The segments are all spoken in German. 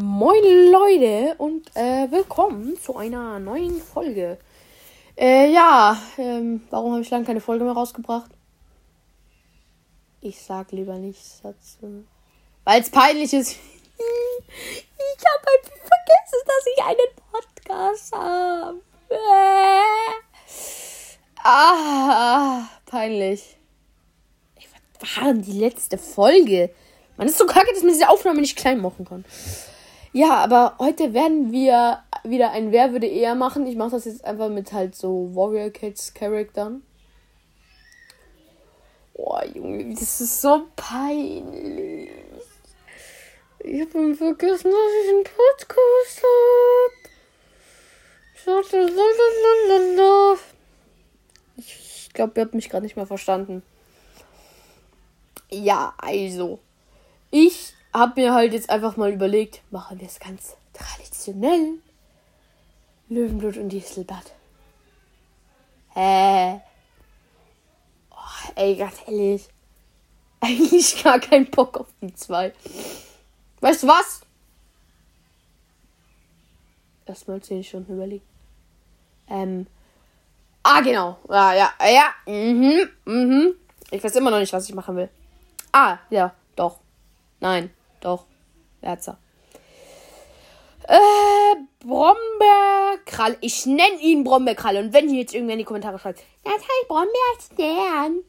Moin Leute und äh, willkommen zu einer neuen Folge. Äh, ja, ähm, warum habe ich lange keine Folge mehr rausgebracht? Ich sag lieber nichts dazu. Weil es peinlich ist. ich habe einfach vergessen, dass ich einen Podcast habe. Äh. Ah, peinlich. Was war denn die letzte Folge? Man ist so kacke, dass man diese Aufnahme nicht klein machen kann. Ja, aber heute werden wir wieder ein Wer würde eher machen. Ich mache das jetzt einfach mit halt so Warrior Kids Charaktern. Boah, Junge, das ist so peinlich. Ich habe vergessen, dass ich einen Podcast habe. Ich glaube, ihr habt mich gerade nicht mehr verstanden. Ja, also. Ich habe mir halt jetzt einfach mal überlegt, machen wir es ganz traditionell. Löwenblut und Dieselbad. Hä? Oh, ey, ganz ehrlich. Eigentlich gar keinen Bock auf die zwei. Weißt du was? Erstmal 10 Stunden überlegen. Ähm. Ah, genau. Ja, ja, ja. Mhm, mhm. Ich weiß immer noch nicht, was ich machen will. Ah, ja, doch. Nein, doch. Werzer. Äh, Brombeerkralle. Ich nenne ihn Brombeerkralle. Und wenn ihr jetzt irgendwer in die Kommentare schreibt, das heißt Brombeerstern.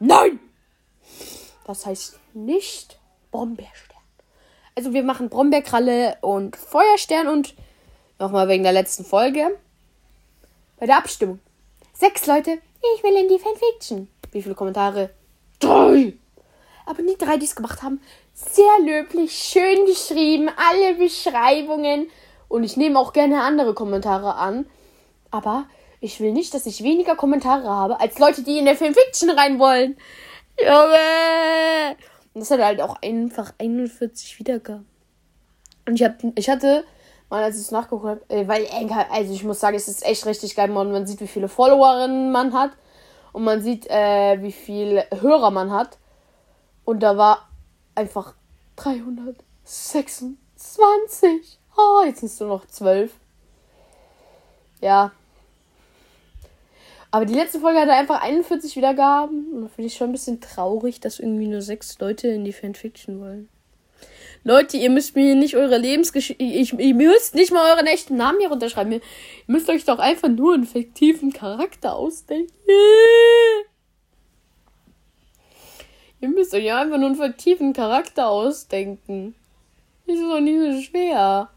Nein! Das heißt nicht Brombeerstern. Also wir machen Brombeerkralle und Feuerstern und nochmal wegen der letzten Folge. Bei der Abstimmung. Sechs Leute. Ich will in die Fanfiction. Wie viele Kommentare? Drei. Aber die drei, die es gemacht haben, sehr löblich, schön geschrieben, alle Beschreibungen. Und ich nehme auch gerne andere Kommentare an. Aber ich will nicht, dass ich weniger Kommentare habe, als Leute, die in der Fanfiction rein wollen. Junge! Und das hat halt auch einfach 41 Wiedergaben. Und ich, hab, ich hatte, mal als ich es nachgeguckt habe, äh, weil, also ich muss sagen, es ist echt richtig geil, man sieht, wie viele Followerinnen man hat. Und man sieht, äh, wie viele Hörer man hat. Und da war einfach 326. Oh, jetzt sind es nur noch 12. Ja. Aber die letzte Folge hatte einfach 41 Wiedergaben. Und da finde ich schon ein bisschen traurig, dass irgendwie nur sechs Leute in die Fanfiction wollen. Leute, ihr müsst mir nicht eure Lebensgeschichte. Ihr müsst nicht mal euren echten Namen hier runterschreiben. Ihr müsst euch doch einfach nur einen fiktiven Charakter ausdenken. Ihr müsst euch einfach nur einen fiktiven Charakter ausdenken. Das ist doch nicht so schwer.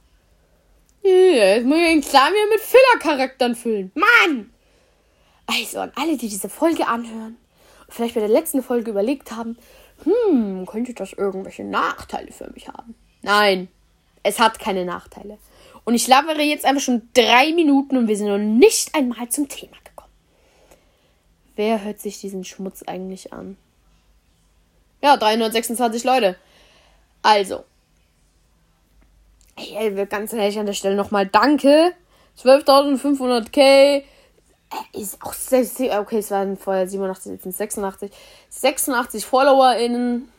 Jetzt muss ich den Kram hier mit Filler-Charakteren füllen. Mann! Also an alle, die diese Folge anhören und vielleicht bei der letzten Folge überlegt haben, hm, könnte das irgendwelche Nachteile für mich haben? Nein, es hat keine Nachteile. Und ich labere jetzt einfach schon drei Minuten und wir sind noch nicht einmal zum Thema gekommen. Wer hört sich diesen Schmutz eigentlich an? Ja, 326 Leute. Also. Hey, ganz ehrlich an der Stelle nochmal danke. 12.500k. Äh, ist auch sehr, sehr, okay, es waren vorher 87, jetzt sind es 86. 86 FollowerInnen.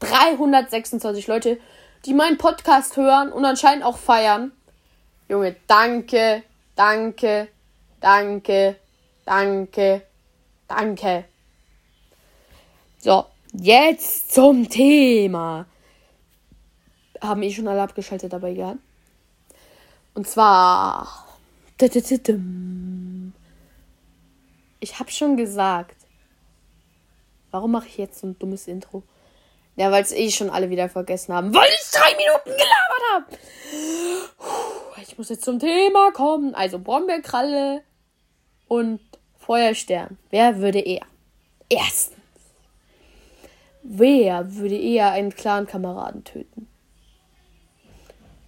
326 Leute, die meinen Podcast hören und anscheinend auch feiern. Junge, danke, danke, danke, danke, danke. So, Jetzt zum Thema. Haben eh schon alle abgeschaltet, aber egal. Und zwar. Ich habe schon gesagt. Warum mache ich jetzt so ein dummes Intro? Ja, weil es eh schon alle wieder vergessen haben, weil ich drei Minuten gelabert habe. Ich muss jetzt zum Thema kommen. Also Brombeerkralle und Feuerstern. Wer würde eher? Erstens. Wer würde eher einen Clan-Kameraden töten?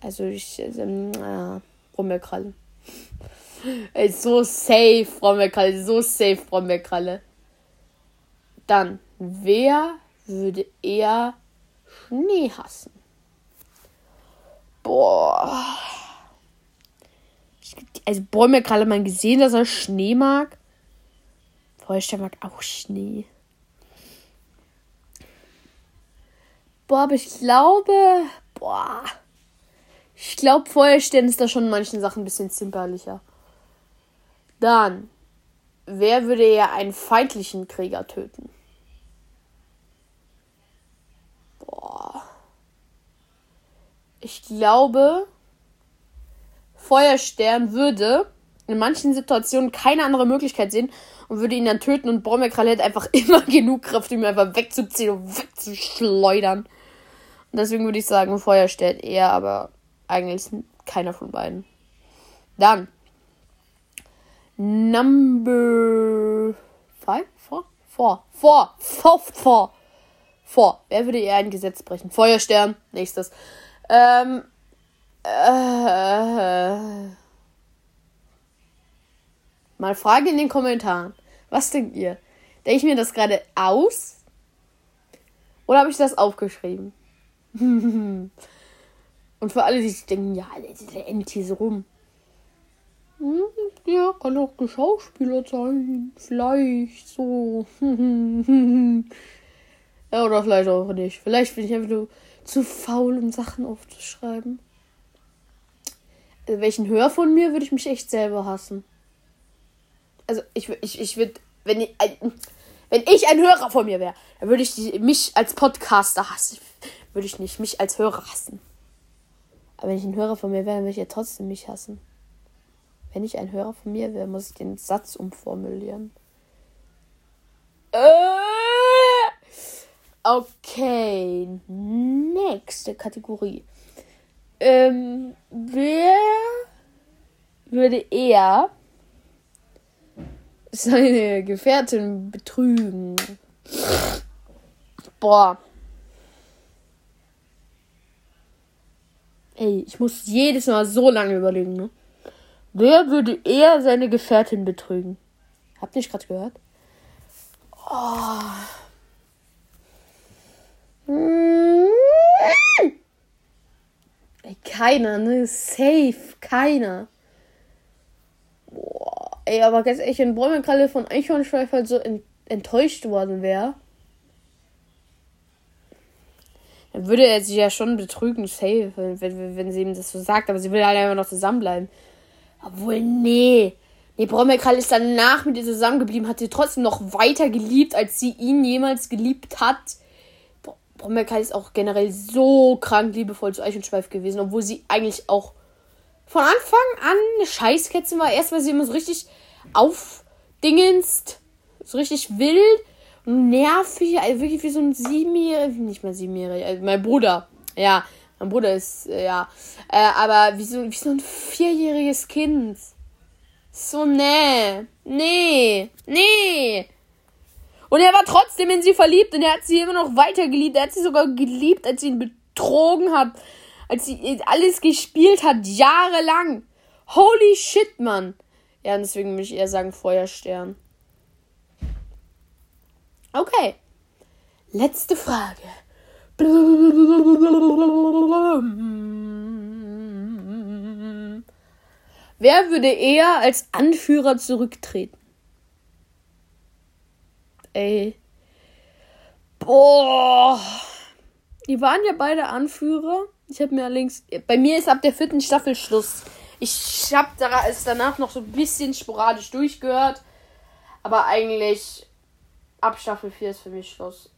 Also ich, ähm, äh, Brombeerkralle. Ey, so safe, Brombeerkralle, so safe, Brombeerkralle. Dann, wer würde eher Schnee hassen? Boah. Also Brombeerkralle man gesehen, dass er Schnee mag. Feuerstein mag auch Schnee. Boah, aber ich glaube, Boah. Ich glaube, Feuerstern ist da schon in manchen Sachen ein bisschen zimperlicher. Dann, wer würde ja einen feindlichen Krieger töten? Boah. Ich glaube, Feuerstern würde in manchen Situationen keine andere Möglichkeit sehen und würde ihn dann töten und Brombeerkralle hätte einfach immer genug Kraft, um ihn einfach wegzuziehen und wegzuschleudern. Und deswegen würde ich sagen, Feuerstern eher, aber eigentlich keiner von beiden. Dann. Number five? Four? Four. Four. Four. Four. Four. Wer würde eher ein Gesetz brechen? Feuerstern. Nächstes. Ähm. Äh, mal Frage in den Kommentaren. Was denkt ihr? Denke ich mir das gerade aus? Oder habe ich das aufgeschrieben? Und für alle, die sich denken, ja, der hier so rum. Hm, ja, kann auch Schauspieler sein. Vielleicht so. ja, oder vielleicht auch nicht. Vielleicht bin ich einfach nur zu faul, um Sachen aufzuschreiben. Also, welchen Hör von mir würde ich mich echt selber hassen. Also, ich, ich, ich würde, wenn ich, wenn ich ein Hörer von mir wäre, dann würde ich mich als Podcaster hassen. Würde ich nicht mich als Hörer hassen. Aber wenn ich ein Hörer von mir wäre, würde ich ja trotzdem mich hassen. Wenn ich ein Hörer von mir wäre, muss ich den Satz umformulieren. Äh, okay, nächste Kategorie. Ähm, wer würde eher seine Gefährtin betrügen? Boah. Ey, ich muss jedes Mal so lange überlegen, ne? Wer würde eher seine Gefährtin betrügen? Habt ihr gerade gehört? Oh. Ey, keiner, ne? Safe, keiner. Boah. Ey, aber ganz ehrlich, wenn Bäumekralle von Eichhornschweif halt so enttäuscht worden wäre, dann würde er sie ja schon betrügen, safe, wenn, wenn, wenn sie ihm das so sagt. Aber sie will halt einfach noch zusammenbleiben. Obwohl, nee. Nee, Brombeerkrall ist danach mit ihr zusammengeblieben, hat sie trotzdem noch weiter geliebt, als sie ihn jemals geliebt hat. Brombeerkrall ist auch generell so krank liebevoll zu Eichenschweif gewesen, obwohl sie eigentlich auch von Anfang an eine Scheißkätzchen war. Erst war sie immer so richtig aufdingenst, so richtig wild nervig, also wirklich wie so ein Siebenjähriger, nicht mal Siebenjähriger, also mein Bruder, ja, mein Bruder ist, äh, ja, äh, aber wie so, wie so ein vierjähriges Kind. So, nee, nee, nee. Und er war trotzdem in sie verliebt und er hat sie immer noch weiter geliebt. Er hat sie sogar geliebt, als sie ihn betrogen hat, als sie alles gespielt hat, jahrelang. Holy shit, Mann. Ja, deswegen würde ich eher sagen Feuerstern. Okay. Letzte Frage. Wer würde eher als Anführer zurücktreten? Ey. Boah. Die waren ja beide Anführer. Ich habe mir allerdings. Bei mir ist ab der vierten Staffel Schluss. Ich habe es danach noch so ein bisschen sporadisch durchgehört. Aber eigentlich ab Staffel 4 ist für mich Schluss.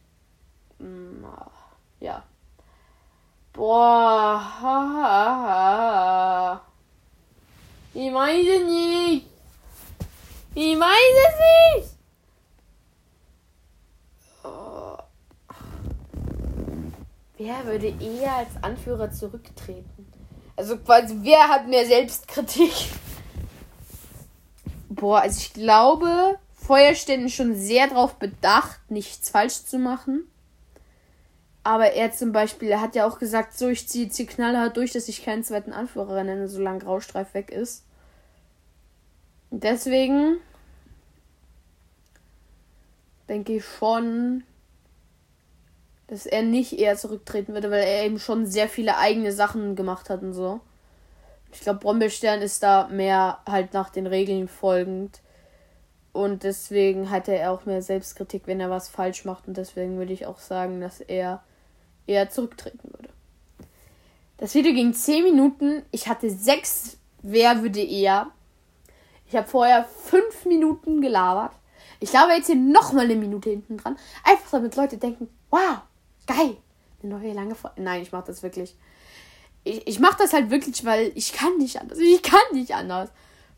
Hm, ja. Boah. Ich weiß es nicht. Ich weiß es nicht. Oh. Wer würde eher als Anführer zurücktreten? Also quasi, wer hat mehr Selbstkritik? Boah, also ich glaube, Feuerstellen schon sehr darauf bedacht, nichts falsch zu machen. Aber er zum Beispiel, er hat ja auch gesagt, so, ich ziehe hier knallhart durch, dass ich keinen zweiten Anführer nenne, solange Graustreif weg ist. Deswegen denke ich schon, dass er nicht eher zurücktreten würde, weil er eben schon sehr viele eigene Sachen gemacht hat und so. Ich glaube, Brombeerstern ist da mehr halt nach den Regeln folgend. Und deswegen hatte er auch mehr Selbstkritik, wenn er was falsch macht. Und deswegen würde ich auch sagen, dass er eher zurücktreten würde. Das Video ging 10 Minuten. Ich hatte 6 Wer würde eher. Ich habe vorher 5 Minuten gelabert. Ich glaube jetzt hier nochmal eine Minute hinten dran. Einfach damit Leute denken, wow, geil. Eine neue lange Folge. Nein, ich mache das wirklich. Ich, ich mache das halt wirklich, weil ich kann nicht anders. Ich kann nicht anders.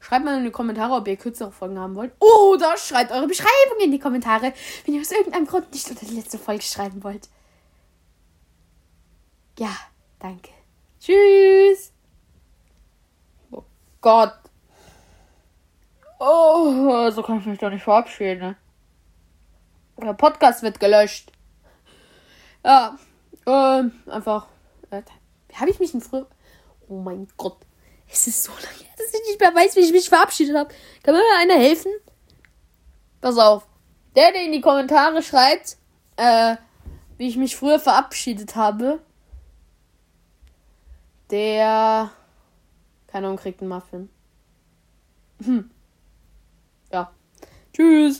Schreibt mal in die Kommentare, ob ihr kürzere Folgen haben wollt. Oder schreibt eure Beschreibung in die Kommentare, wenn ihr aus irgendeinem Grund nicht unter die letzte Folge schreiben wollt. Ja, danke. Tschüss. Oh Gott. Oh, so kann ich mich doch nicht verabschieden. Der Podcast wird gelöscht. Ja, ähm, einfach. Äh, Habe ich mich denn früher. Oh mein Gott. Es ist so lange dass ich nicht mehr weiß, wie ich mich verabschiedet habe. Kann mir einer helfen? Pass auf. Der, der in die Kommentare schreibt, äh, wie ich mich früher verabschiedet habe, der. Keine Ahnung, kriegt einen Muffin. Hm. Ja. Tschüss.